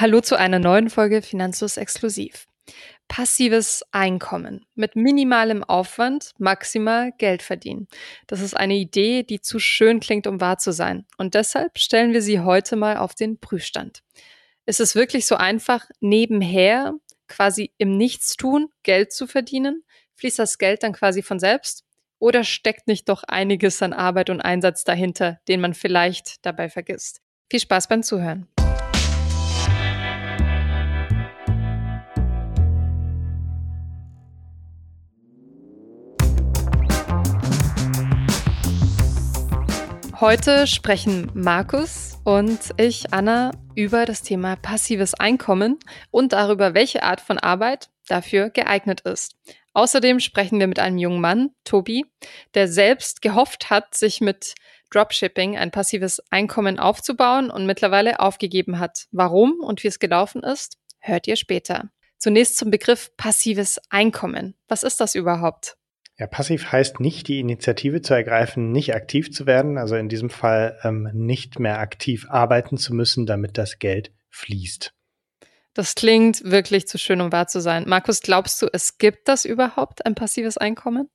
Hallo zu einer neuen Folge Finanzlos Exklusiv. Passives Einkommen. Mit minimalem Aufwand maximal Geld verdienen. Das ist eine Idee, die zu schön klingt, um wahr zu sein. Und deshalb stellen wir sie heute mal auf den Prüfstand. Ist es wirklich so einfach, nebenher quasi im Nichtstun Geld zu verdienen? Fließt das Geld dann quasi von selbst? Oder steckt nicht doch einiges an Arbeit und Einsatz dahinter, den man vielleicht dabei vergisst? Viel Spaß beim Zuhören. Heute sprechen Markus und ich, Anna, über das Thema passives Einkommen und darüber, welche Art von Arbeit dafür geeignet ist. Außerdem sprechen wir mit einem jungen Mann, Tobi, der selbst gehofft hat, sich mit Dropshipping ein passives Einkommen aufzubauen und mittlerweile aufgegeben hat. Warum und wie es gelaufen ist, hört ihr später. Zunächst zum Begriff passives Einkommen. Was ist das überhaupt? Ja, passiv heißt nicht, die Initiative zu ergreifen, nicht aktiv zu werden, also in diesem Fall ähm, nicht mehr aktiv arbeiten zu müssen, damit das Geld fließt. Das klingt wirklich zu schön, um wahr zu sein. Markus, glaubst du, es gibt das überhaupt, ein passives Einkommen?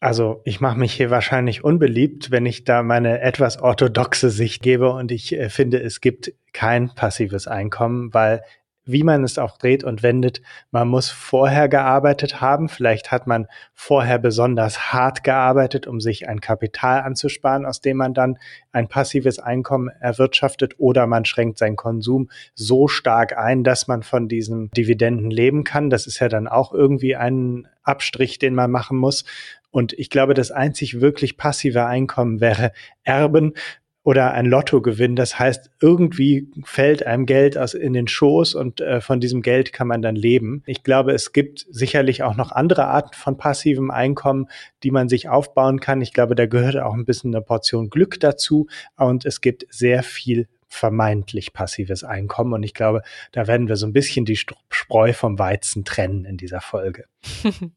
Also ich mache mich hier wahrscheinlich unbeliebt, wenn ich da meine etwas orthodoxe Sicht gebe und ich äh, finde, es gibt kein passives Einkommen, weil wie man es auch dreht und wendet, man muss vorher gearbeitet haben. Vielleicht hat man vorher besonders hart gearbeitet, um sich ein Kapital anzusparen, aus dem man dann ein passives Einkommen erwirtschaftet oder man schränkt seinen Konsum so stark ein, dass man von diesen Dividenden leben kann. Das ist ja dann auch irgendwie ein Abstrich, den man machen muss. Und ich glaube, das einzig wirklich passive Einkommen wäre Erben, oder ein Lottogewinn. Das heißt, irgendwie fällt einem Geld aus in den Schoß und äh, von diesem Geld kann man dann leben. Ich glaube, es gibt sicherlich auch noch andere Arten von passivem Einkommen, die man sich aufbauen kann. Ich glaube, da gehört auch ein bisschen eine Portion Glück dazu und es gibt sehr viel vermeintlich passives Einkommen. Und ich glaube, da werden wir so ein bisschen die Spreu vom Weizen trennen in dieser Folge.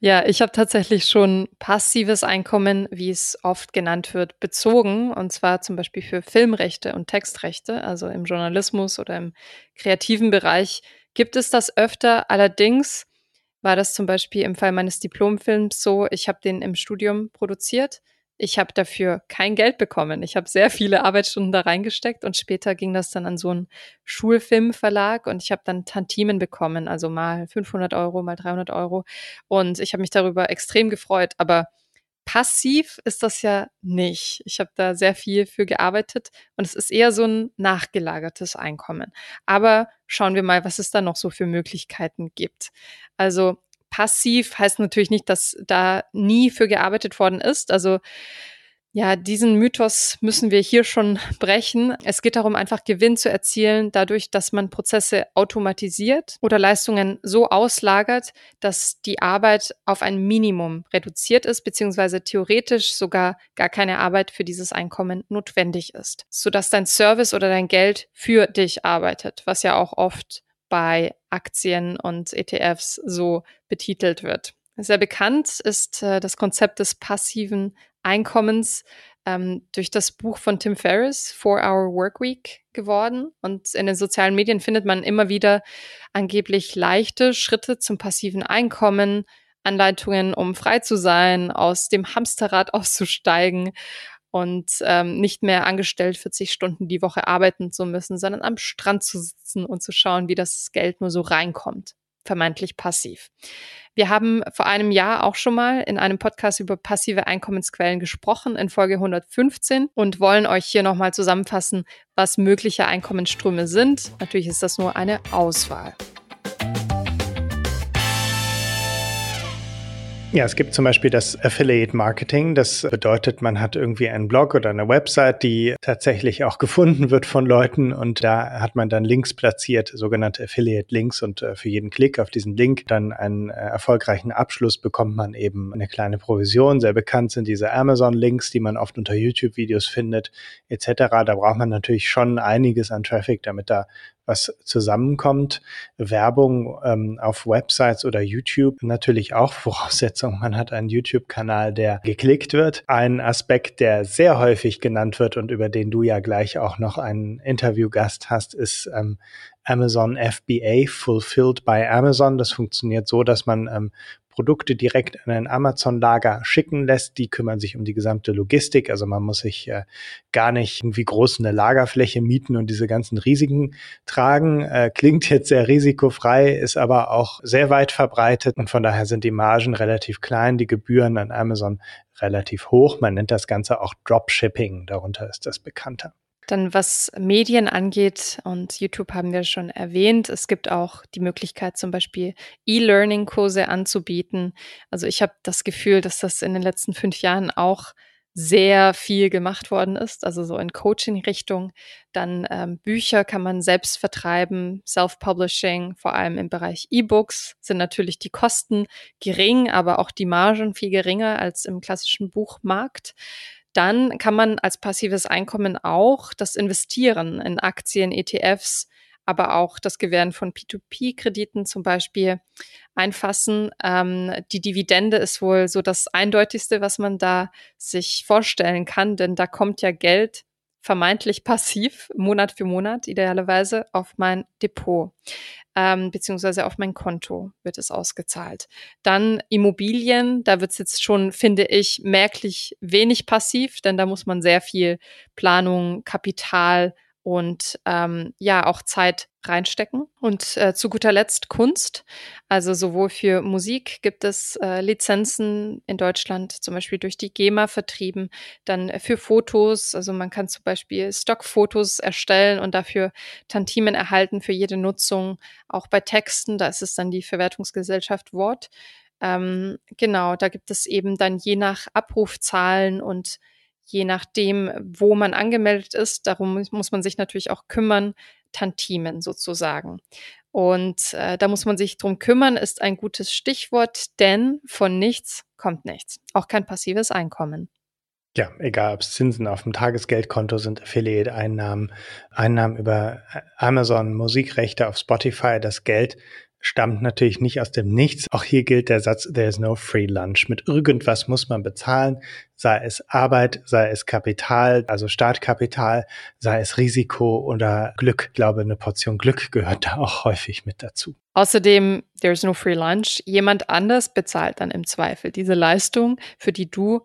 ja, ich habe tatsächlich schon passives Einkommen, wie es oft genannt wird, bezogen. Und zwar zum Beispiel für Filmrechte und Textrechte, also im Journalismus oder im kreativen Bereich gibt es das öfter. Allerdings war das zum Beispiel im Fall meines Diplomfilms so, ich habe den im Studium produziert ich habe dafür kein Geld bekommen. Ich habe sehr viele Arbeitsstunden da reingesteckt und später ging das dann an so einen Schulfilmverlag und ich habe dann Tantimen bekommen, also mal 500 Euro, mal 300 Euro und ich habe mich darüber extrem gefreut. Aber passiv ist das ja nicht. Ich habe da sehr viel für gearbeitet und es ist eher so ein nachgelagertes Einkommen. Aber schauen wir mal, was es da noch so für Möglichkeiten gibt. Also passiv heißt natürlich nicht, dass da nie für gearbeitet worden ist. Also ja, diesen Mythos müssen wir hier schon brechen. Es geht darum, einfach Gewinn zu erzielen, dadurch, dass man Prozesse automatisiert oder Leistungen so auslagert, dass die Arbeit auf ein Minimum reduziert ist, beziehungsweise theoretisch sogar gar keine Arbeit für dieses Einkommen notwendig ist, sodass dein Service oder dein Geld für dich arbeitet, was ja auch oft bei Aktien und ETFs so betitelt wird. Sehr bekannt ist äh, das Konzept des passiven Einkommens ähm, durch das Buch von Tim Ferriss, Four Hour Workweek, geworden. Und in den sozialen Medien findet man immer wieder angeblich leichte Schritte zum passiven Einkommen, Anleitungen, um frei zu sein, aus dem Hamsterrad auszusteigen und ähm, nicht mehr angestellt 40 Stunden die Woche arbeiten zu müssen, sondern am Strand zu sitzen und zu schauen, wie das Geld nur so reinkommt. Vermeintlich passiv. Wir haben vor einem Jahr auch schon mal in einem Podcast über passive Einkommensquellen gesprochen, in Folge 115, und wollen euch hier nochmal zusammenfassen, was mögliche Einkommensströme sind. Natürlich ist das nur eine Auswahl. Ja, es gibt zum Beispiel das Affiliate Marketing. Das bedeutet, man hat irgendwie einen Blog oder eine Website, die tatsächlich auch gefunden wird von Leuten und da hat man dann Links platziert, sogenannte Affiliate Links und äh, für jeden Klick auf diesen Link dann einen äh, erfolgreichen Abschluss bekommt man eben eine kleine Provision. Sehr bekannt sind diese Amazon Links, die man oft unter YouTube Videos findet etc. Da braucht man natürlich schon einiges an Traffic, damit da was zusammenkommt. Werbung ähm, auf Websites oder YouTube natürlich auch Voraussetzung. Man hat einen YouTube-Kanal, der geklickt wird. Ein Aspekt, der sehr häufig genannt wird und über den du ja gleich auch noch einen Interviewgast hast, ist ähm, Amazon FBA, Fulfilled by Amazon. Das funktioniert so, dass man ähm, Produkte direkt in ein Amazon-Lager schicken lässt. Die kümmern sich um die gesamte Logistik. Also man muss sich äh, gar nicht irgendwie groß eine Lagerfläche mieten und diese ganzen Risiken tragen. Äh, klingt jetzt sehr risikofrei, ist aber auch sehr weit verbreitet und von daher sind die Margen relativ klein, die Gebühren an Amazon relativ hoch. Man nennt das Ganze auch Dropshipping. Darunter ist das bekannter. Dann was Medien angeht, und YouTube haben wir schon erwähnt, es gibt auch die Möglichkeit, zum Beispiel E-Learning-Kurse anzubieten. Also ich habe das Gefühl, dass das in den letzten fünf Jahren auch sehr viel gemacht worden ist, also so in Coaching-Richtung. Dann ähm, Bücher kann man selbst vertreiben, Self-Publishing, vor allem im Bereich E-Books sind natürlich die Kosten gering, aber auch die Margen viel geringer als im klassischen Buchmarkt. Dann kann man als passives Einkommen auch das Investieren in Aktien, ETFs, aber auch das Gewähren von P2P-Krediten zum Beispiel einfassen. Ähm, die Dividende ist wohl so das eindeutigste, was man da sich vorstellen kann, denn da kommt ja Geld vermeintlich passiv, Monat für Monat idealerweise, auf mein Depot ähm, beziehungsweise auf mein Konto wird es ausgezahlt. Dann Immobilien, da wird es jetzt schon, finde ich, merklich wenig passiv, denn da muss man sehr viel Planung, Kapital und ähm, ja auch Zeit reinstecken. Und äh, zu guter Letzt Kunst. Also sowohl für Musik gibt es äh, Lizenzen in Deutschland, zum Beispiel durch die GEMA vertrieben, dann für Fotos. Also man kann zum Beispiel Stockfotos erstellen und dafür Tantimen erhalten für jede Nutzung. Auch bei Texten, da ist es dann die Verwertungsgesellschaft Wort. Ähm, genau, da gibt es eben dann je nach Abrufzahlen und je nachdem, wo man angemeldet ist, darum muss man sich natürlich auch kümmern, Tantimen sozusagen. Und äh, da muss man sich drum kümmern, ist ein gutes Stichwort, denn von nichts kommt nichts. Auch kein passives Einkommen. Ja, egal ob es Zinsen auf dem Tagesgeldkonto sind, Affiliate-Einnahmen, Einnahmen über Amazon, Musikrechte auf Spotify, das Geld stammt natürlich nicht aus dem Nichts. Auch hier gilt der Satz, there is no free lunch. Mit irgendwas muss man bezahlen, sei es Arbeit, sei es Kapital, also Startkapital, sei es Risiko oder Glück. Ich glaube, eine Portion Glück gehört da auch häufig mit dazu. Außerdem, there is no free lunch. Jemand anders bezahlt dann im Zweifel diese Leistung, für die du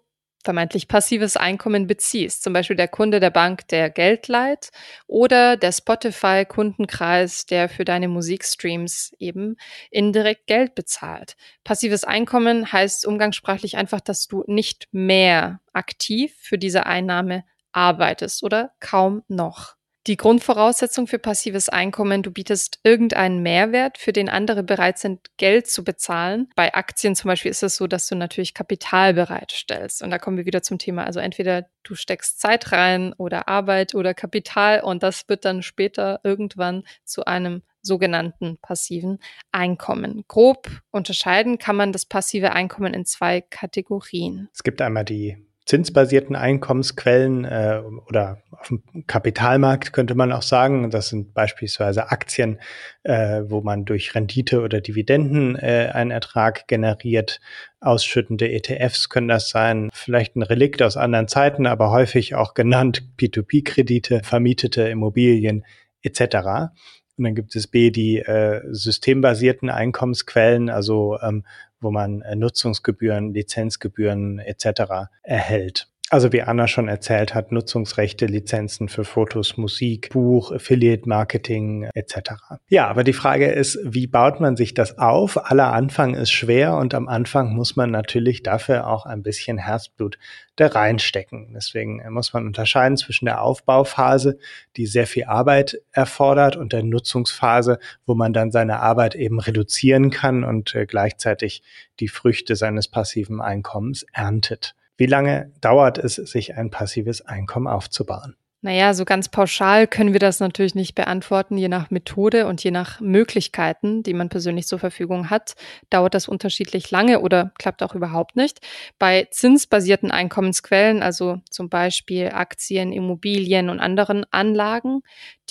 vermeintlich passives Einkommen beziehst. Zum Beispiel der Kunde der Bank, der Geld leiht oder der Spotify-Kundenkreis, der für deine Musikstreams eben indirekt Geld bezahlt. Passives Einkommen heißt umgangssprachlich einfach, dass du nicht mehr aktiv für diese Einnahme arbeitest oder kaum noch die Grundvoraussetzung für passives Einkommen, du bietest irgendeinen Mehrwert, für den andere bereit sind, Geld zu bezahlen. Bei Aktien zum Beispiel ist es so, dass du natürlich Kapital bereitstellst. Und da kommen wir wieder zum Thema. Also entweder du steckst Zeit rein oder Arbeit oder Kapital und das wird dann später irgendwann zu einem sogenannten passiven Einkommen. Grob unterscheiden kann man das passive Einkommen in zwei Kategorien. Es gibt einmal die zinsbasierten Einkommensquellen äh, oder auf dem Kapitalmarkt könnte man auch sagen. Das sind beispielsweise Aktien, äh, wo man durch Rendite oder Dividenden äh, einen Ertrag generiert. Ausschüttende ETFs können das sein, vielleicht ein Relikt aus anderen Zeiten, aber häufig auch genannt P2P-Kredite, vermietete Immobilien etc. Und dann gibt es B, die äh, systembasierten Einkommensquellen, also ähm, wo man äh, Nutzungsgebühren, Lizenzgebühren etc. erhält. Also wie Anna schon erzählt hat, Nutzungsrechte, Lizenzen für Fotos, Musik, Buch, Affiliate Marketing etc. Ja, aber die Frage ist, wie baut man sich das auf? Aller Anfang ist schwer und am Anfang muss man natürlich dafür auch ein bisschen Herzblut da reinstecken. Deswegen muss man unterscheiden zwischen der Aufbauphase, die sehr viel Arbeit erfordert und der Nutzungsphase, wo man dann seine Arbeit eben reduzieren kann und äh, gleichzeitig die Früchte seines passiven Einkommens erntet. Wie lange dauert es, sich ein passives Einkommen aufzubauen? Naja, so ganz pauschal können wir das natürlich nicht beantworten. Je nach Methode und je nach Möglichkeiten, die man persönlich zur Verfügung hat, dauert das unterschiedlich lange oder klappt auch überhaupt nicht. Bei zinsbasierten Einkommensquellen, also zum Beispiel Aktien, Immobilien und anderen Anlagen,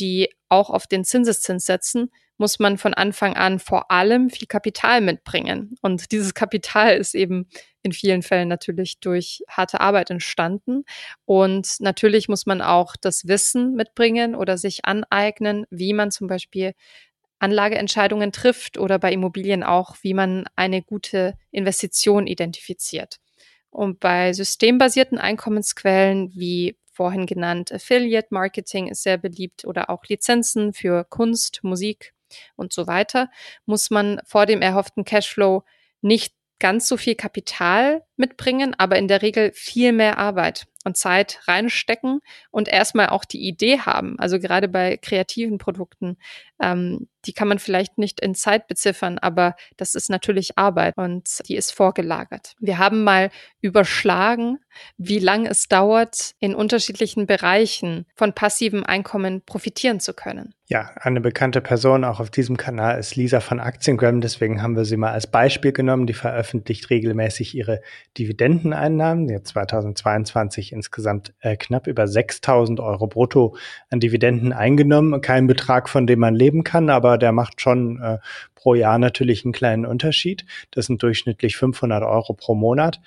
die auch auf den Zinseszins setzen, muss man von Anfang an vor allem viel Kapital mitbringen. Und dieses Kapital ist eben in vielen Fällen natürlich durch harte Arbeit entstanden. Und natürlich muss man auch das Wissen mitbringen oder sich aneignen, wie man zum Beispiel Anlageentscheidungen trifft oder bei Immobilien auch, wie man eine gute Investition identifiziert. Und bei systembasierten Einkommensquellen wie vorhin genannt Affiliate Marketing ist sehr beliebt oder auch Lizenzen für Kunst, Musik und so weiter, muss man vor dem erhofften Cashflow nicht ganz so viel Kapital mitbringen, aber in der Regel viel mehr Arbeit und Zeit reinstecken und erstmal auch die Idee haben. Also gerade bei kreativen Produkten, ähm, die kann man vielleicht nicht in Zeit beziffern, aber das ist natürlich Arbeit und die ist vorgelagert. Wir haben mal überschlagen, wie lange es dauert, in unterschiedlichen Bereichen von passivem Einkommen profitieren zu können. Ja, eine bekannte Person auch auf diesem Kanal ist Lisa von Aktiengram. Deswegen haben wir sie mal als Beispiel genommen. Die veröffentlicht regelmäßig ihre Dividendeneinnahmen. Die hat 2022 insgesamt äh, knapp über 6000 Euro brutto an Dividenden eingenommen. Kein Betrag, von dem man leben kann, aber der macht schon äh, pro Jahr natürlich einen kleinen Unterschied. Das sind durchschnittlich 500 Euro pro Monat.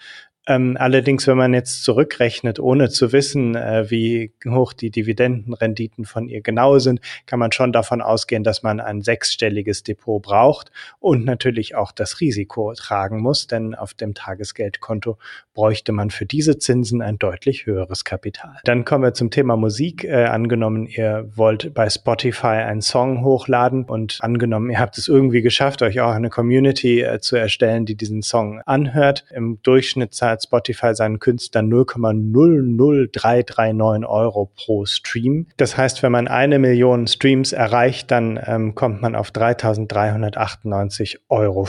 Ähm, allerdings, wenn man jetzt zurückrechnet, ohne zu wissen, äh, wie hoch die Dividendenrenditen von ihr genau sind, kann man schon davon ausgehen, dass man ein sechsstelliges Depot braucht und natürlich auch das Risiko tragen muss, denn auf dem Tagesgeldkonto bräuchte man für diese Zinsen ein deutlich höheres Kapital. Dann kommen wir zum Thema Musik. Äh, angenommen, ihr wollt bei Spotify einen Song hochladen und angenommen, ihr habt es irgendwie geschafft, euch auch eine Community äh, zu erstellen, die diesen Song anhört. Im Durchschnitt zahlt Spotify seinen Künstlern 0,00339 Euro pro Stream. Das heißt, wenn man eine Million Streams erreicht, dann ähm, kommt man auf 3.398,05 Euro.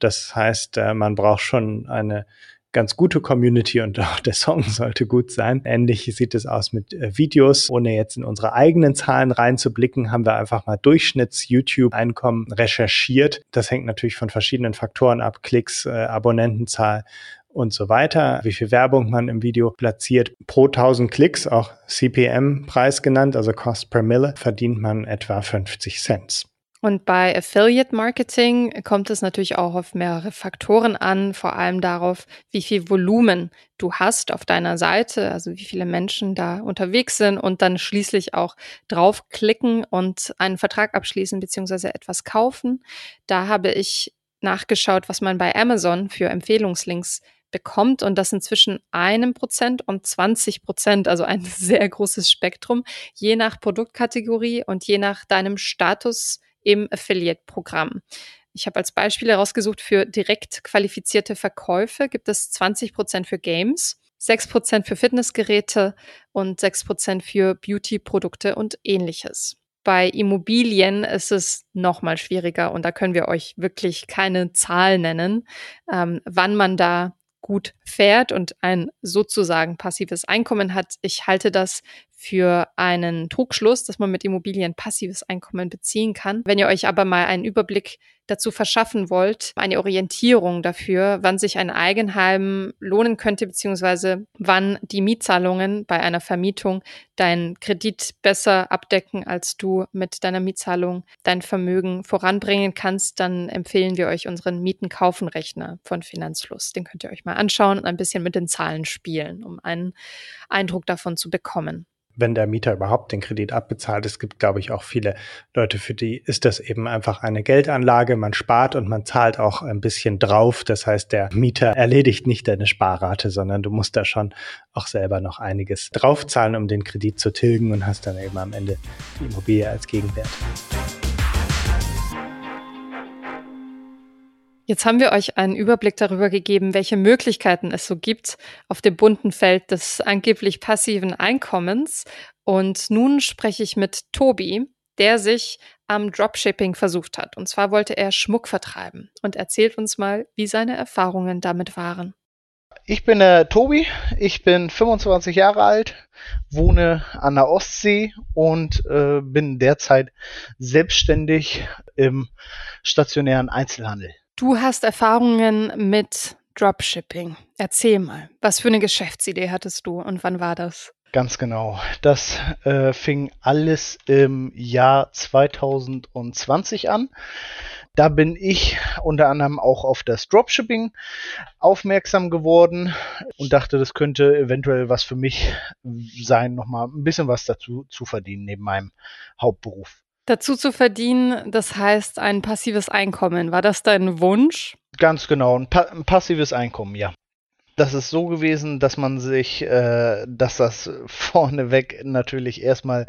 Das heißt, äh, man braucht schon eine ganz gute Community und auch der Song sollte gut sein. Ähnlich sieht es aus mit äh, Videos. Ohne jetzt in unsere eigenen Zahlen reinzublicken, haben wir einfach mal Durchschnitts-YouTube-Einkommen recherchiert. Das hängt natürlich von verschiedenen Faktoren ab. Klicks, äh, Abonnentenzahl und so weiter, wie viel Werbung man im Video platziert. Pro 1000 Klicks, auch CPM-Preis genannt, also Cost per Mille, verdient man etwa 50 Cent. Und bei Affiliate Marketing kommt es natürlich auch auf mehrere Faktoren an, vor allem darauf, wie viel Volumen du hast auf deiner Seite, also wie viele Menschen da unterwegs sind und dann schließlich auch draufklicken und einen Vertrag abschließen bzw. etwas kaufen. Da habe ich nachgeschaut, was man bei Amazon für Empfehlungslinks bekommt und das inzwischen einem Prozent und 20 Prozent, also ein sehr großes Spektrum, je nach Produktkategorie und je nach deinem Status im Affiliate-Programm. Ich habe als Beispiel herausgesucht, für direkt qualifizierte Verkäufe gibt es 20 Prozent für Games, 6 Prozent für Fitnessgeräte und 6 Prozent für Beauty-Produkte und ähnliches. Bei Immobilien ist es noch mal schwieriger und da können wir euch wirklich keine Zahl nennen, ähm, wann man da gut fährt und ein sozusagen passives Einkommen hat. Ich halte das für einen Trugschluss, dass man mit Immobilien passives Einkommen beziehen kann. Wenn ihr euch aber mal einen Überblick dazu verschaffen wollt, eine Orientierung dafür, wann sich ein Eigenheim lohnen könnte, beziehungsweise wann die Mietzahlungen bei einer Vermietung deinen Kredit besser abdecken, als du mit deiner Mietzahlung dein Vermögen voranbringen kannst, dann empfehlen wir euch unseren Mieten-Kaufen-Rechner von Finanzfluss. Den könnt ihr euch mal anschauen und ein bisschen mit den Zahlen spielen, um einen Eindruck davon zu bekommen wenn der Mieter überhaupt den Kredit abbezahlt. Es gibt, glaube ich, auch viele Leute, für die ist das eben einfach eine Geldanlage. Man spart und man zahlt auch ein bisschen drauf. Das heißt, der Mieter erledigt nicht deine Sparrate, sondern du musst da schon auch selber noch einiges draufzahlen, um den Kredit zu tilgen und hast dann eben am Ende die Immobilie als Gegenwert. Jetzt haben wir euch einen Überblick darüber gegeben, welche Möglichkeiten es so gibt auf dem bunten Feld des angeblich passiven Einkommens. Und nun spreche ich mit Tobi, der sich am Dropshipping versucht hat. Und zwar wollte er Schmuck vertreiben und erzählt uns mal, wie seine Erfahrungen damit waren. Ich bin der Tobi, ich bin 25 Jahre alt, wohne an der Ostsee und äh, bin derzeit selbstständig im stationären Einzelhandel. Du hast Erfahrungen mit Dropshipping. Erzähl mal, was für eine Geschäftsidee hattest du und wann war das? Ganz genau. Das äh, fing alles im Jahr 2020 an. Da bin ich unter anderem auch auf das Dropshipping aufmerksam geworden und dachte, das könnte eventuell was für mich sein, nochmal ein bisschen was dazu zu verdienen neben meinem Hauptberuf. Dazu zu verdienen, das heißt ein passives Einkommen. War das dein Wunsch? Ganz genau, ein, pa ein passives Einkommen, ja das ist so gewesen, dass man sich, äh, dass das vorneweg natürlich erstmal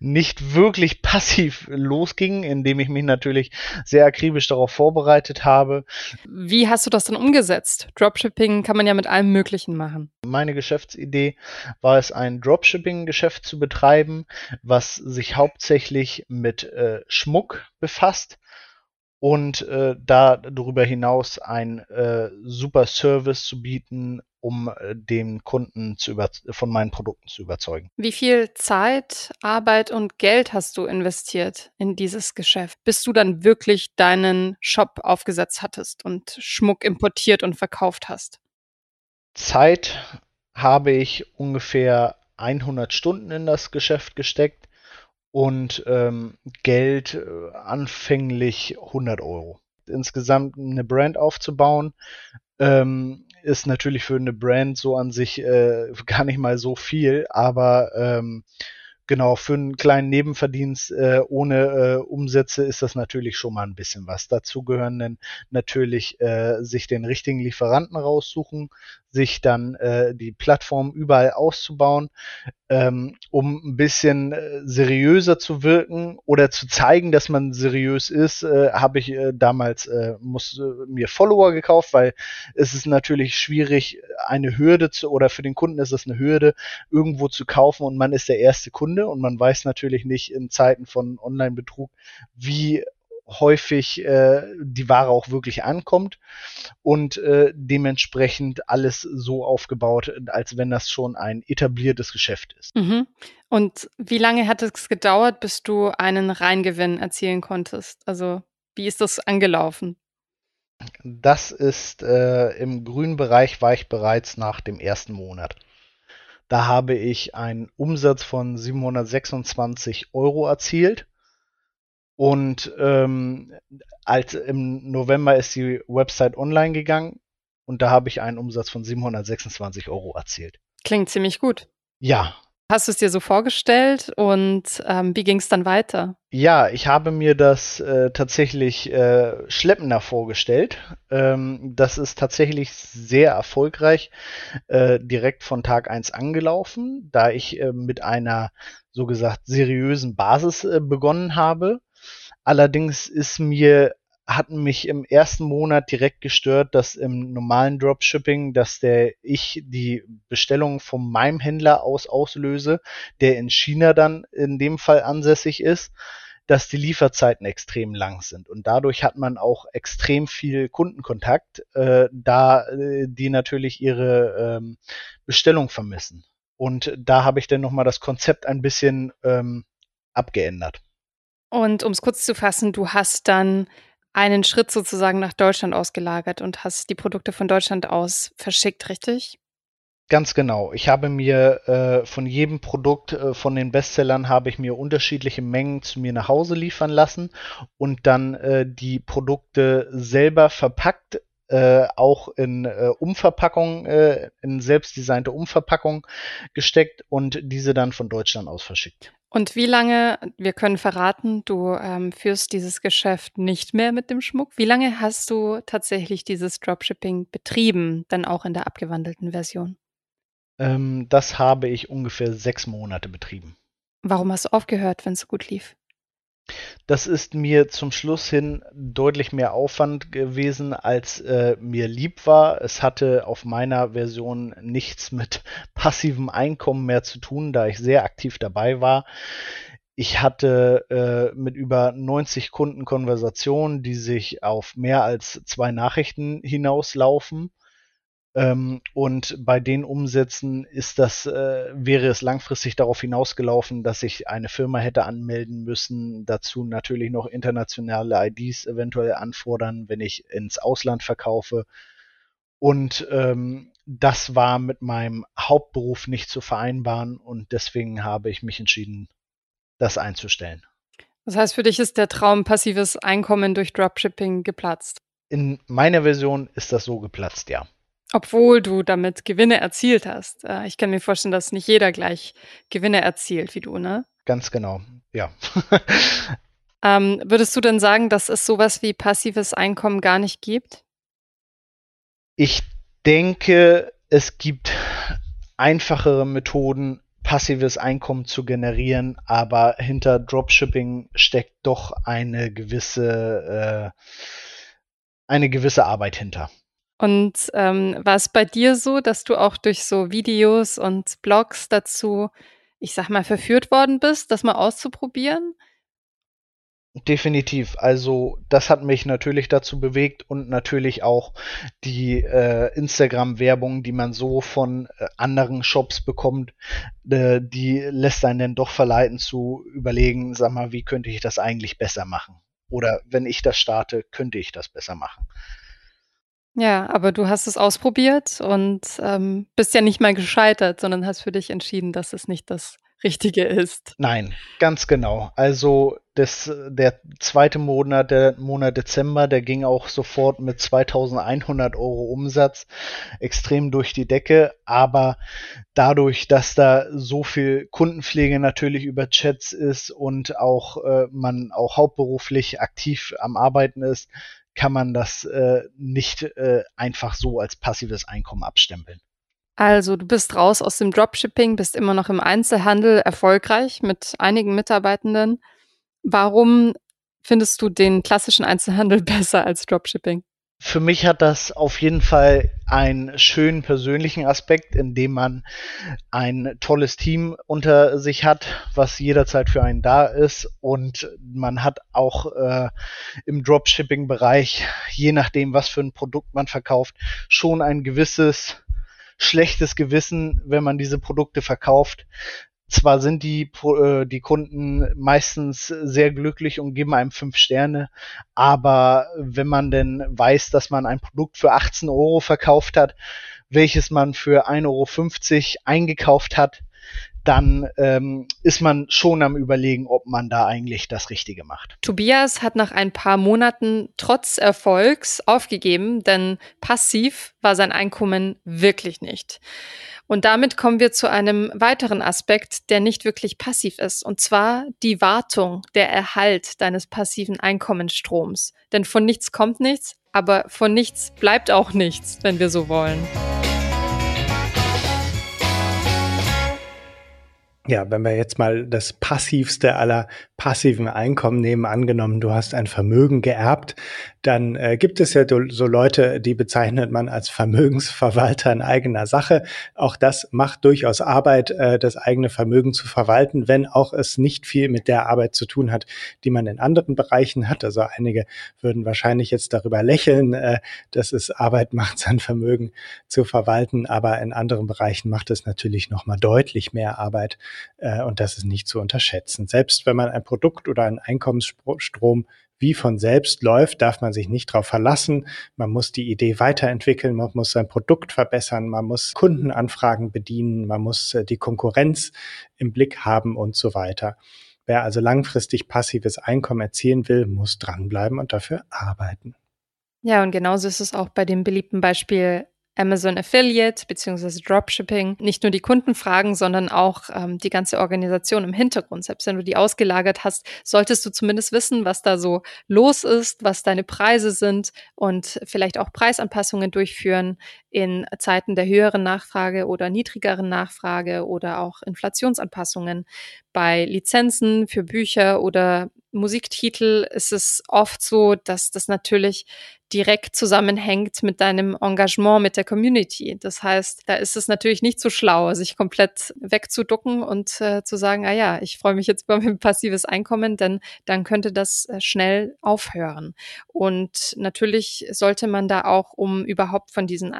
nicht wirklich passiv losging, indem ich mich natürlich sehr akribisch darauf vorbereitet habe. Wie hast du das dann umgesetzt? Dropshipping kann man ja mit allem Möglichen machen. Meine Geschäftsidee war es, ein Dropshipping-Geschäft zu betreiben, was sich hauptsächlich mit äh, Schmuck befasst und äh, da darüber hinaus ein äh, super Service zu bieten, um äh, den Kunden zu über von meinen Produkten zu überzeugen. Wie viel Zeit, Arbeit und Geld hast du investiert in dieses Geschäft, bis du dann wirklich deinen Shop aufgesetzt hattest und Schmuck importiert und verkauft hast? Zeit habe ich ungefähr 100 Stunden in das Geschäft gesteckt und ähm, Geld äh, anfänglich 100 Euro. Insgesamt eine Brand aufzubauen, ähm, ist natürlich für eine Brand so an sich äh, gar nicht mal so viel, aber ähm, genau, für einen kleinen Nebenverdienst äh, ohne äh, Umsätze ist das natürlich schon mal ein bisschen was. Dazu gehören dann natürlich äh, sich den richtigen Lieferanten raussuchen, sich dann äh, die Plattform überall auszubauen, ähm, um ein bisschen äh, seriöser zu wirken oder zu zeigen, dass man seriös ist, äh, habe ich äh, damals äh, muss, äh, mir Follower gekauft, weil es ist natürlich schwierig, eine Hürde zu, oder für den Kunden ist es eine Hürde, irgendwo zu kaufen und man ist der erste Kunde und man weiß natürlich nicht in Zeiten von Online-Betrug, wie häufig äh, die Ware auch wirklich ankommt und äh, dementsprechend alles so aufgebaut, als wenn das schon ein etabliertes Geschäft ist. Mhm. Und wie lange hat es gedauert, bis du einen Reingewinn erzielen konntest? Also wie ist das angelaufen? Das ist äh, im grünen Bereich war ich bereits nach dem ersten Monat. Da habe ich einen Umsatz von 726 Euro erzielt und ähm, als im November ist die Website online gegangen und da habe ich einen Umsatz von 726 Euro erzielt. Klingt ziemlich gut. Ja. Hast du es dir so vorgestellt und ähm, wie ging es dann weiter? Ja, ich habe mir das äh, tatsächlich äh, schleppender vorgestellt. Ähm, das ist tatsächlich sehr erfolgreich äh, direkt von Tag 1 angelaufen, da ich äh, mit einer so gesagt seriösen Basis äh, begonnen habe Allerdings ist mir hatten mich im ersten Monat direkt gestört, dass im normalen Dropshipping, dass der ich die Bestellung von meinem Händler aus auslöse, der in China dann in dem Fall ansässig ist, dass die Lieferzeiten extrem lang sind. Und dadurch hat man auch extrem viel Kundenkontakt, äh, da äh, die natürlich ihre ähm, Bestellung vermissen. Und da habe ich dann nochmal das Konzept ein bisschen ähm, abgeändert. Und um es kurz zu fassen, du hast dann einen Schritt sozusagen nach Deutschland ausgelagert und hast die Produkte von Deutschland aus verschickt, richtig? Ganz genau. Ich habe mir äh, von jedem Produkt äh, von den Bestsellern habe ich mir unterschiedliche Mengen zu mir nach Hause liefern lassen und dann äh, die Produkte selber verpackt, äh, auch in äh, Umverpackung, äh, in selbstdesignte Umverpackung gesteckt und diese dann von Deutschland aus verschickt. Und wie lange, wir können verraten, du ähm, führst dieses Geschäft nicht mehr mit dem Schmuck. Wie lange hast du tatsächlich dieses Dropshipping betrieben, dann auch in der abgewandelten Version? Ähm, das habe ich ungefähr sechs Monate betrieben. Warum hast du aufgehört, wenn es so gut lief? Das ist mir zum Schluss hin deutlich mehr Aufwand gewesen, als äh, mir lieb war. Es hatte auf meiner Version nichts mit passivem Einkommen mehr zu tun, da ich sehr aktiv dabei war. Ich hatte äh, mit über 90 Kunden Konversationen, die sich auf mehr als zwei Nachrichten hinauslaufen. Ähm, und bei den Umsätzen ist das, äh, wäre es langfristig darauf hinausgelaufen, dass ich eine Firma hätte anmelden müssen, dazu natürlich noch internationale IDs eventuell anfordern, wenn ich ins Ausland verkaufe. Und ähm, das war mit meinem Hauptberuf nicht zu vereinbaren und deswegen habe ich mich entschieden, das einzustellen. Das heißt, für dich ist der Traum passives Einkommen durch Dropshipping geplatzt. In meiner Version ist das so geplatzt, ja. Obwohl du damit Gewinne erzielt hast. Äh, ich kann mir vorstellen, dass nicht jeder gleich Gewinne erzielt wie du, ne? Ganz genau, ja. ähm, würdest du denn sagen, dass es sowas wie passives Einkommen gar nicht gibt? Ich denke, es gibt einfachere Methoden, passives Einkommen zu generieren, aber hinter Dropshipping steckt doch eine gewisse, äh, eine gewisse Arbeit hinter. Und ähm, war es bei dir so, dass du auch durch so Videos und Blogs dazu, ich sag mal, verführt worden bist, das mal auszuprobieren? Definitiv. Also das hat mich natürlich dazu bewegt und natürlich auch die äh, Instagram-Werbung, die man so von äh, anderen Shops bekommt, äh, die lässt einen dann doch verleiten zu überlegen, sag mal, wie könnte ich das eigentlich besser machen? Oder wenn ich das starte, könnte ich das besser machen. Ja, aber du hast es ausprobiert und ähm, bist ja nicht mal gescheitert, sondern hast für dich entschieden, dass es nicht das Richtige ist. Nein, ganz genau. Also das, der zweite Monat, der Monat Dezember, der ging auch sofort mit 2100 Euro Umsatz extrem durch die Decke. Aber dadurch, dass da so viel Kundenpflege natürlich über Chats ist und auch äh, man auch hauptberuflich aktiv am Arbeiten ist, kann man das äh, nicht äh, einfach so als passives Einkommen abstempeln. Also du bist raus aus dem Dropshipping, bist immer noch im Einzelhandel erfolgreich mit einigen Mitarbeitenden. Warum findest du den klassischen Einzelhandel besser als Dropshipping? Für mich hat das auf jeden Fall einen schönen persönlichen Aspekt, in dem man ein tolles Team unter sich hat, was jederzeit für einen da ist. Und man hat auch äh, im Dropshipping-Bereich, je nachdem, was für ein Produkt man verkauft, schon ein gewisses schlechtes Gewissen, wenn man diese Produkte verkauft. Zwar sind die, äh, die Kunden meistens sehr glücklich und geben einem fünf Sterne, aber wenn man denn weiß, dass man ein Produkt für 18 Euro verkauft hat, welches man für 1,50 Euro eingekauft hat, dann ähm, ist man schon am Überlegen, ob man da eigentlich das Richtige macht. Tobias hat nach ein paar Monaten trotz Erfolgs aufgegeben, denn passiv war sein Einkommen wirklich nicht. Und damit kommen wir zu einem weiteren Aspekt, der nicht wirklich passiv ist, und zwar die Wartung, der Erhalt deines passiven Einkommensstroms. Denn von nichts kommt nichts, aber von nichts bleibt auch nichts, wenn wir so wollen. Ja, wenn wir jetzt mal das passivste aller passiven Einkommen nehmen, angenommen, du hast ein Vermögen geerbt, dann äh, gibt es ja so Leute, die bezeichnet man als Vermögensverwalter in eigener Sache. Auch das macht durchaus Arbeit, äh, das eigene Vermögen zu verwalten, wenn auch es nicht viel mit der Arbeit zu tun hat, die man in anderen Bereichen hat. Also einige würden wahrscheinlich jetzt darüber lächeln, äh, dass es Arbeit macht, sein Vermögen zu verwalten, aber in anderen Bereichen macht es natürlich noch mal deutlich mehr Arbeit und das ist nicht zu unterschätzen. Selbst wenn man ein Produkt oder einen Einkommensstrom wie von selbst läuft, darf man sich nicht darauf verlassen. Man muss die Idee weiterentwickeln, man muss sein Produkt verbessern, man muss Kundenanfragen bedienen, man muss äh, die Konkurrenz im Blick haben und so weiter. Wer also langfristig passives Einkommen erzielen will, muss dranbleiben und dafür arbeiten. Ja, und genauso ist es auch bei dem beliebten Beispiel Amazon Affiliate beziehungsweise Dropshipping nicht nur die Kunden fragen, sondern auch ähm, die ganze Organisation im Hintergrund. Selbst wenn du die ausgelagert hast, solltest du zumindest wissen, was da so los ist, was deine Preise sind und vielleicht auch Preisanpassungen durchführen in Zeiten der höheren Nachfrage oder niedrigeren Nachfrage oder auch Inflationsanpassungen. Bei Lizenzen für Bücher oder Musiktitel ist es oft so, dass das natürlich direkt zusammenhängt mit deinem Engagement mit der Community. Das heißt, da ist es natürlich nicht so schlau, sich komplett wegzuducken und äh, zu sagen, ah ja, ich freue mich jetzt über mein passives Einkommen, denn dann könnte das äh, schnell aufhören. Und natürlich sollte man da auch, um überhaupt von diesen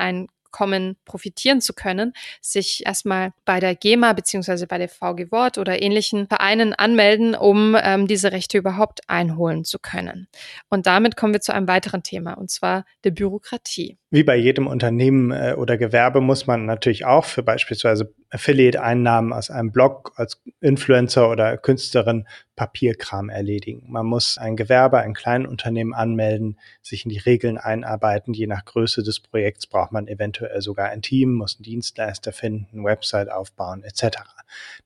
Abkommen profitieren zu können, sich erstmal bei der GEMA beziehungsweise bei der VG Wort oder ähnlichen Vereinen anmelden, um ähm, diese Rechte überhaupt einholen zu können. Und damit kommen wir zu einem weiteren Thema, und zwar der Bürokratie. Wie bei jedem Unternehmen äh, oder Gewerbe muss man natürlich auch für beispielsweise Affiliate-Einnahmen aus einem Blog als Influencer oder Künstlerin Papierkram erledigen. Man muss ein Gewerbe, ein Kleinunternehmen anmelden, sich in die Regeln einarbeiten. Je nach Größe des Projekts braucht man eventuell sogar ein Team, muss einen Dienstleister finden, Website aufbauen etc.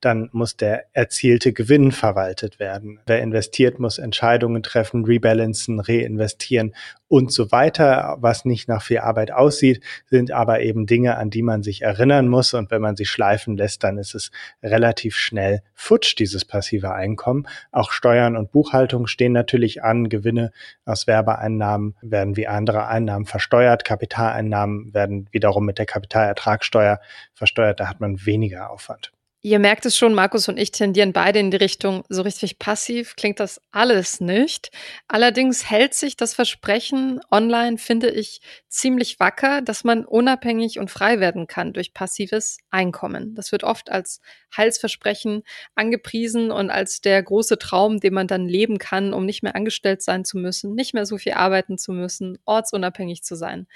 Dann muss der erzielte Gewinn verwaltet werden. Wer investiert, muss Entscheidungen treffen, rebalancen, reinvestieren und so weiter. Was nicht nach viel Arbeit aussieht, sind aber eben Dinge, an die man sich erinnern muss. Und wenn man sie schleifen lässt, dann ist es relativ schnell futsch, dieses passive Einkommen. Auch Steuern und Buchhaltung stehen natürlich an. Gewinne aus Werbeeinnahmen werden wie andere Einnahmen versteuert. Kapitaleinnahmen werden wiederum mit der Kapitalertragssteuer versteuert. Da hat man weniger Aufwand. Ihr merkt es schon, Markus und ich tendieren beide in die Richtung, so richtig passiv klingt das alles nicht. Allerdings hält sich das Versprechen online, finde ich, ziemlich wacker, dass man unabhängig und frei werden kann durch passives Einkommen. Das wird oft als Heilsversprechen angepriesen und als der große Traum, den man dann leben kann, um nicht mehr angestellt sein zu müssen, nicht mehr so viel arbeiten zu müssen, ortsunabhängig zu sein.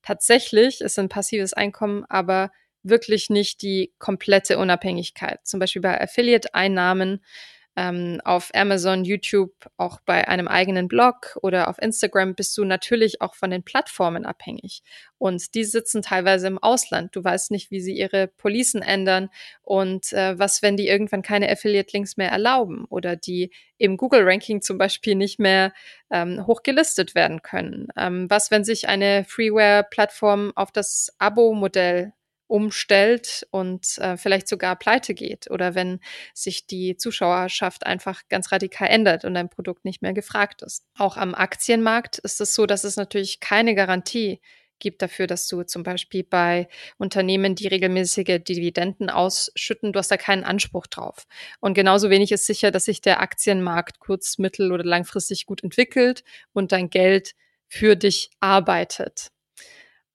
Tatsächlich ist ein passives Einkommen aber wirklich nicht die komplette Unabhängigkeit. Zum Beispiel bei Affiliate-Einnahmen ähm, auf Amazon, YouTube, auch bei einem eigenen Blog oder auf Instagram bist du natürlich auch von den Plattformen abhängig. Und die sitzen teilweise im Ausland. Du weißt nicht, wie sie ihre Policen ändern und äh, was, wenn die irgendwann keine Affiliate-Links mehr erlauben oder die im Google-Ranking zum Beispiel nicht mehr ähm, hochgelistet werden können. Ähm, was, wenn sich eine Freeware-Plattform auf das Abo-Modell umstellt und äh, vielleicht sogar pleite geht oder wenn sich die Zuschauerschaft einfach ganz radikal ändert und dein Produkt nicht mehr gefragt ist. Auch am Aktienmarkt ist es so, dass es natürlich keine Garantie gibt dafür, dass du zum Beispiel bei Unternehmen, die regelmäßige Dividenden ausschütten, du hast da keinen Anspruch drauf. Und genauso wenig ist sicher, dass sich der Aktienmarkt kurz-, mittel- oder langfristig gut entwickelt und dein Geld für dich arbeitet.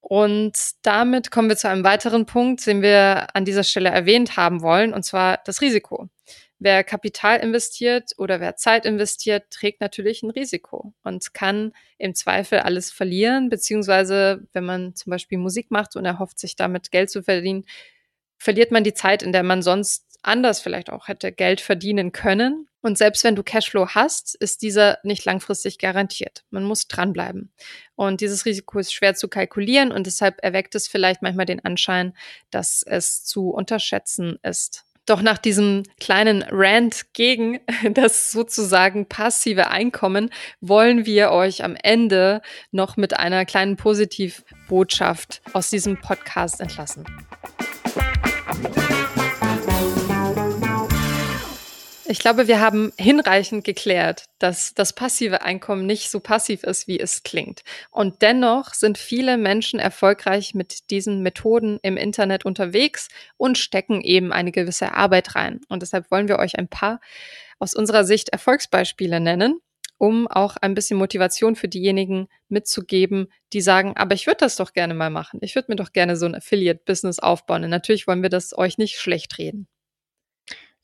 Und damit kommen wir zu einem weiteren Punkt, den wir an dieser Stelle erwähnt haben wollen, und zwar das Risiko. Wer Kapital investiert oder wer Zeit investiert, trägt natürlich ein Risiko und kann im Zweifel alles verlieren, beziehungsweise wenn man zum Beispiel Musik macht und erhofft, sich damit Geld zu verdienen, verliert man die Zeit, in der man sonst anders vielleicht auch hätte Geld verdienen können. Und selbst wenn du Cashflow hast, ist dieser nicht langfristig garantiert. Man muss dranbleiben. Und dieses Risiko ist schwer zu kalkulieren und deshalb erweckt es vielleicht manchmal den Anschein, dass es zu unterschätzen ist. Doch nach diesem kleinen Rant gegen das sozusagen passive Einkommen wollen wir euch am Ende noch mit einer kleinen Positivbotschaft aus diesem Podcast entlassen. Ich glaube, wir haben hinreichend geklärt, dass das passive Einkommen nicht so passiv ist, wie es klingt. Und dennoch sind viele Menschen erfolgreich mit diesen Methoden im Internet unterwegs und stecken eben eine gewisse Arbeit rein. Und deshalb wollen wir euch ein paar aus unserer Sicht Erfolgsbeispiele nennen, um auch ein bisschen Motivation für diejenigen mitzugeben, die sagen, aber ich würde das doch gerne mal machen. Ich würde mir doch gerne so ein Affiliate-Business aufbauen. Und natürlich wollen wir das euch nicht schlecht reden.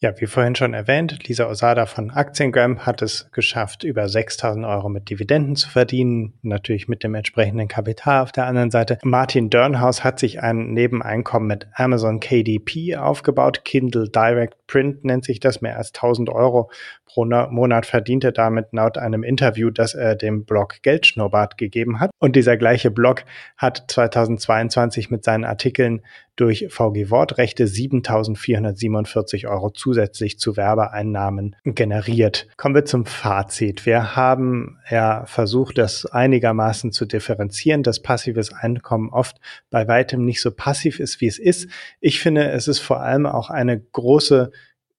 Ja, wie vorhin schon erwähnt, Lisa Osada von Aktiengram hat es geschafft, über 6000 Euro mit Dividenden zu verdienen, natürlich mit dem entsprechenden Kapital auf der anderen Seite. Martin Dörnhaus hat sich ein Nebeneinkommen mit Amazon KDP aufgebaut. Kindle Direct Print nennt sich das, mehr als 1000 Euro pro Monat verdient er damit laut einem Interview, das er dem Blog Geldschnurrbart gegeben hat. Und dieser gleiche Blog hat 2022 mit seinen Artikeln durch VG Wortrechte 7.447 Euro zusätzlich zu Werbeeinnahmen generiert. Kommen wir zum Fazit. Wir haben ja versucht, das einigermaßen zu differenzieren, dass passives Einkommen oft bei weitem nicht so passiv ist, wie es ist. Ich finde, es ist vor allem auch eine große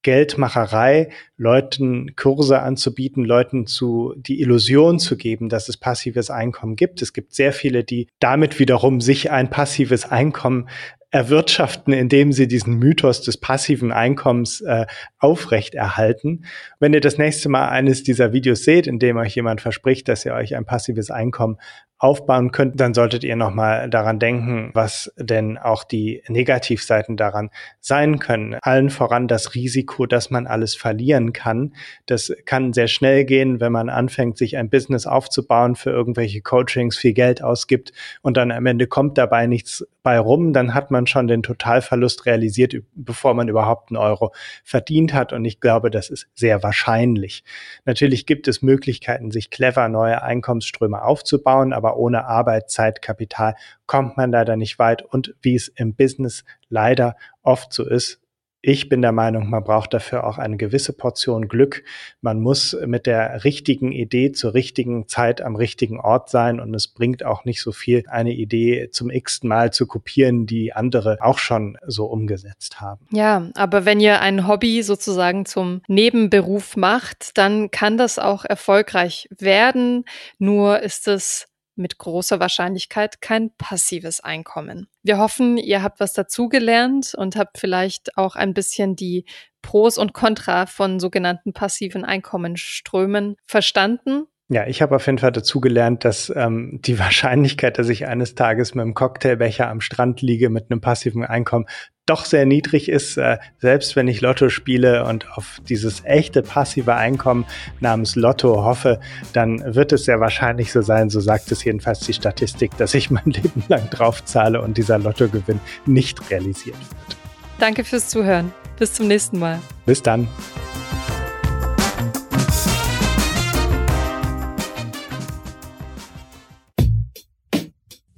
Geldmacherei, Leuten Kurse anzubieten, Leuten zu die Illusion zu geben, dass es passives Einkommen gibt. Es gibt sehr viele, die damit wiederum sich ein passives Einkommen erwirtschaften, indem sie diesen Mythos des passiven Einkommens äh, aufrechterhalten. Wenn ihr das nächste Mal eines dieser Videos seht, in dem euch jemand verspricht, dass ihr euch ein passives Einkommen aufbauen könnt, dann solltet ihr nochmal daran denken, was denn auch die Negativseiten daran sein können. Allen voran das Risiko, dass man alles verlieren kann. Das kann sehr schnell gehen, wenn man anfängt, sich ein Business aufzubauen, für irgendwelche Coachings viel Geld ausgibt und dann am Ende kommt dabei nichts bei rum, dann hat man schon den Totalverlust realisiert, bevor man überhaupt einen Euro verdient hat. Und ich glaube, das ist sehr wahrscheinlich. Natürlich gibt es Möglichkeiten, sich clever neue Einkommensströme aufzubauen, aber ohne Arbeit, Zeit, Kapital kommt man leider nicht weit. Und wie es im Business leider oft so ist, ich bin der Meinung, man braucht dafür auch eine gewisse Portion Glück. Man muss mit der richtigen Idee zur richtigen Zeit am richtigen Ort sein und es bringt auch nicht so viel, eine Idee zum x Mal zu kopieren, die andere auch schon so umgesetzt haben. Ja, aber wenn ihr ein Hobby sozusagen zum Nebenberuf macht, dann kann das auch erfolgreich werden. Nur ist es mit großer Wahrscheinlichkeit kein passives Einkommen. Wir hoffen, ihr habt was dazugelernt und habt vielleicht auch ein bisschen die Pros und Contra von sogenannten passiven Einkommensströmen verstanden. Ja, ich habe auf jeden Fall dazugelernt, dass ähm, die Wahrscheinlichkeit, dass ich eines Tages mit einem Cocktailbecher am Strand liege mit einem passiven Einkommen, doch sehr niedrig ist, äh, selbst wenn ich Lotto spiele und auf dieses echte passive Einkommen namens Lotto hoffe, dann wird es sehr wahrscheinlich so sein, so sagt es jedenfalls die Statistik, dass ich mein Leben lang draufzahle und dieser Lottogewinn nicht realisiert wird. Danke fürs Zuhören. Bis zum nächsten Mal. Bis dann.